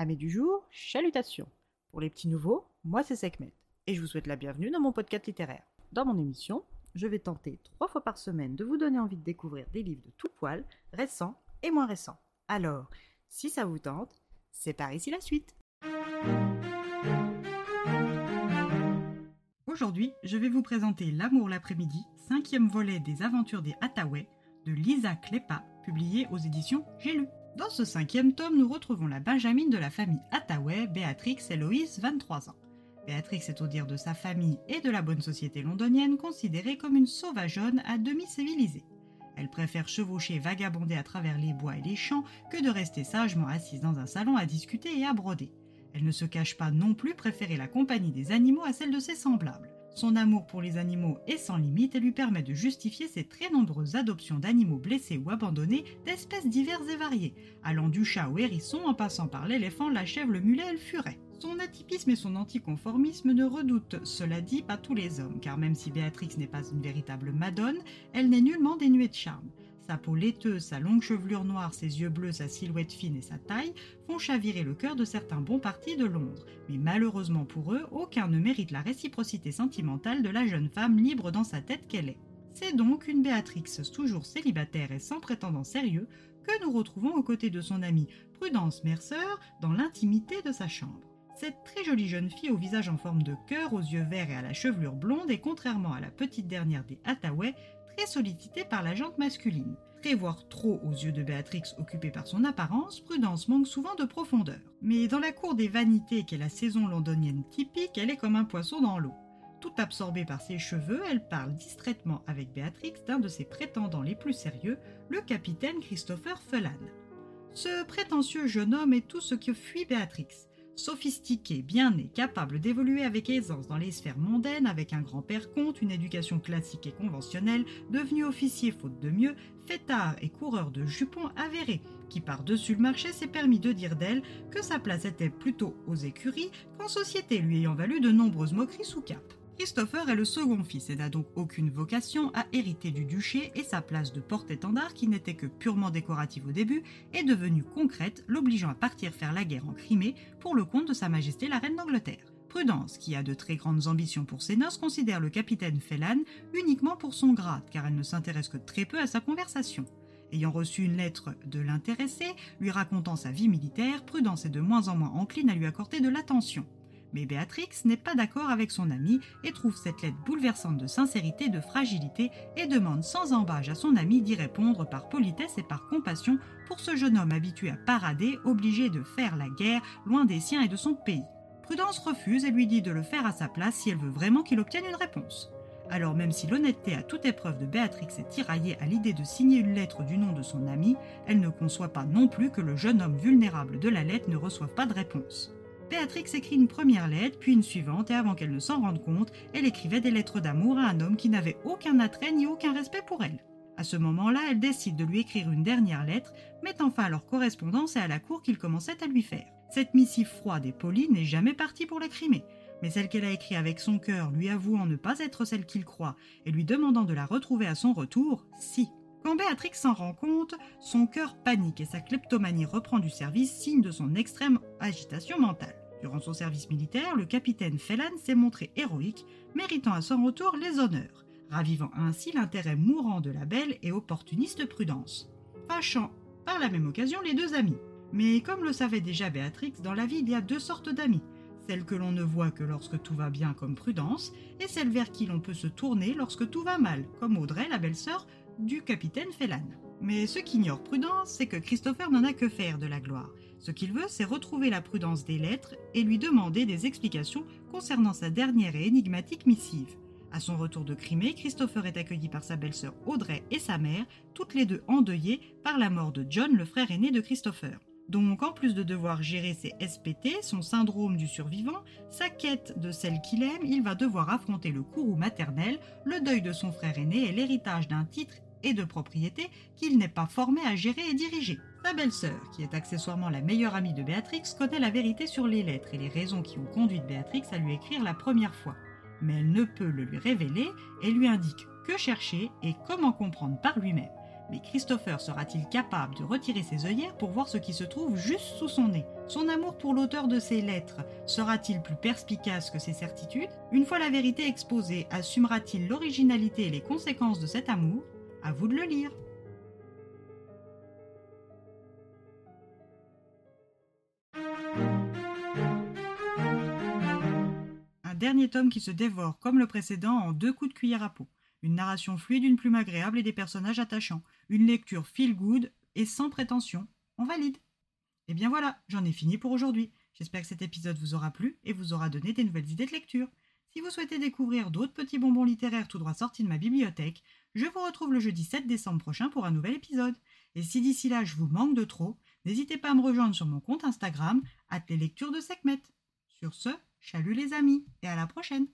Amis du jour, chalutations. Pour les petits nouveaux, moi c'est Sekhmet et je vous souhaite la bienvenue dans mon podcast littéraire. Dans mon émission, je vais tenter trois fois par semaine de vous donner envie de découvrir des livres de tout poil, récents et moins récents. Alors, si ça vous tente, c'est par ici la suite. Aujourd'hui, je vais vous présenter L'amour l'après-midi, cinquième volet des aventures des Hathaway de Lisa Klepa, publié aux éditions J'ai lu. Dans ce cinquième tome, nous retrouvons la Benjamine de la famille Hathaway, Béatrix Héloïse, 23 ans. Béatrix est au dire de sa famille et de la bonne société londonienne considérée comme une sauvageonne à demi civilisée. Elle préfère chevaucher vagabonder à travers les bois et les champs que de rester sagement assise dans un salon à discuter et à broder. Elle ne se cache pas non plus préférer la compagnie des animaux à celle de ses semblables. Son amour pour les animaux est sans limite et lui permet de justifier ses très nombreuses adoptions d'animaux blessés ou abandonnés d'espèces diverses et variées, allant du chat au hérisson en passant par l'éléphant, la chèvre, le mulet et le furet. Son atypisme et son anticonformisme ne redoutent, cela dit, pas tous les hommes, car même si Béatrix n'est pas une véritable madone, elle n'est nullement dénuée de charme. Sa peau laiteuse, sa longue chevelure noire, ses yeux bleus, sa silhouette fine et sa taille font chavirer le cœur de certains bons partis de Londres. Mais malheureusement pour eux, aucun ne mérite la réciprocité sentimentale de la jeune femme libre dans sa tête qu'elle est. C'est donc une Béatrix toujours célibataire et sans prétendant sérieux que nous retrouvons aux côtés de son amie Prudence Mercer dans l'intimité de sa chambre. Cette très jolie jeune fille au visage en forme de cœur, aux yeux verts et à la chevelure blonde est contrairement à la petite dernière des Hathaway, sollicitée par la jante masculine. Prévoir trop aux yeux de Béatrix occupée par son apparence, Prudence manque souvent de profondeur. Mais dans la cour des vanités qu'est la saison londonienne typique, elle est comme un poisson dans l'eau. Tout absorbée par ses cheveux, elle parle distraitement avec Béatrix d'un de ses prétendants les plus sérieux, le capitaine Christopher Fellan. Ce prétentieux jeune homme est tout ce que fuit Béatrix. Sophistiqué, bien né, capable d'évoluer avec aisance dans les sphères mondaines, avec un grand-père comte, une éducation classique et conventionnelle, devenu officier faute de mieux, fêtard et coureur de jupons avéré, qui par-dessus le marché s'est permis de dire d'elle que sa place était plutôt aux écuries qu'en société, lui ayant valu de nombreuses moqueries sous cap. Christopher est le second fils et n'a donc aucune vocation à hériter du duché et sa place de porte-étendard qui n'était que purement décorative au début est devenue concrète, l'obligeant à partir faire la guerre en Crimée pour le compte de Sa Majesté la Reine d'Angleterre. Prudence, qui a de très grandes ambitions pour ses noces, considère le capitaine Fellan uniquement pour son grade, car elle ne s'intéresse que très peu à sa conversation. Ayant reçu une lettre de l'intéressé lui racontant sa vie militaire, Prudence est de moins en moins encline à lui accorder de l'attention. Mais Béatrix n'est pas d'accord avec son ami et trouve cette lettre bouleversante de sincérité de fragilité et demande sans embâche à son ami d'y répondre par politesse et par compassion pour ce jeune homme habitué à parader, obligé de faire la guerre loin des siens et de son pays. Prudence refuse et lui dit de le faire à sa place si elle veut vraiment qu'il obtienne une réponse. Alors même si l'honnêteté à toute épreuve de Béatrix est tiraillée à l'idée de signer une lettre du nom de son ami, elle ne conçoit pas non plus que le jeune homme vulnérable de la lettre ne reçoive pas de réponse. Béatrix écrit une première lettre, puis une suivante, et avant qu'elle ne s'en rende compte, elle écrivait des lettres d'amour à un homme qui n'avait aucun attrait ni aucun respect pour elle. À ce moment-là, elle décide de lui écrire une dernière lettre, mettant fin à leur correspondance et à la cour qu'il commençait à lui faire. Cette missive froide et polie n'est jamais partie pour la crimer, mais celle qu'elle a écrite avec son cœur, lui avouant ne pas être celle qu'il croit et lui demandant de la retrouver à son retour, si. Quand Béatrix s'en rend compte, son cœur panique et sa kleptomanie reprend du service, signe de son extrême agitation mentale. Durant son service militaire, le capitaine Fellan s'est montré héroïque, méritant à son retour les honneurs, ravivant ainsi l'intérêt mourant de la belle et opportuniste Prudence, fâchant par la même occasion les deux amis. Mais comme le savait déjà Béatrix, dans la vie il y a deux sortes d'amis, celle que l'on ne voit que lorsque tout va bien comme Prudence, et celle vers qui l'on peut se tourner lorsque tout va mal, comme Audrey, la belle-sœur du capitaine Fellan. Mais ce qu'ignore Prudence, c'est que Christopher n'en a que faire de la gloire. Ce qu'il veut, c'est retrouver la prudence des lettres et lui demander des explications concernant sa dernière et énigmatique missive. À son retour de Crimée, Christopher est accueilli par sa belle-sœur Audrey et sa mère, toutes les deux endeuillées par la mort de John, le frère aîné de Christopher. Donc, en plus de devoir gérer ses SPT, son syndrome du survivant, sa quête de celle qu'il aime, il va devoir affronter le courroux maternel, le deuil de son frère aîné et l'héritage d'un titre et de propriété qu'il n'est pas formé à gérer et diriger. Sa belle-sœur, qui est accessoirement la meilleure amie de Béatrix, connaît la vérité sur les lettres et les raisons qui ont conduit Béatrix à lui écrire la première fois. Mais elle ne peut le lui révéler et lui indique que chercher et comment comprendre par lui-même. Mais Christopher sera-t-il capable de retirer ses œillères pour voir ce qui se trouve juste sous son nez? Son amour pour l'auteur de ces lettres sera-t-il plus perspicace que ses certitudes? Une fois la vérité exposée, assumera-t-il l'originalité et les conséquences de cet amour? À vous de le lire. Dernier tome qui se dévore comme le précédent en deux coups de cuillère à peau. Une narration fluide, une plume agréable et des personnages attachants. Une lecture feel good et sans prétention. On valide. Et bien voilà, j'en ai fini pour aujourd'hui. J'espère que cet épisode vous aura plu et vous aura donné des nouvelles idées de lecture. Si vous souhaitez découvrir d'autres petits bonbons littéraires tout droit sortis de ma bibliothèque, je vous retrouve le jeudi 7 décembre prochain pour un nouvel épisode. Et si d'ici là je vous manque de trop, n'hésitez pas à me rejoindre sur mon compte Instagram, at les lectures de Sekhmet. Sur ce, chalut les amis et à la prochaine!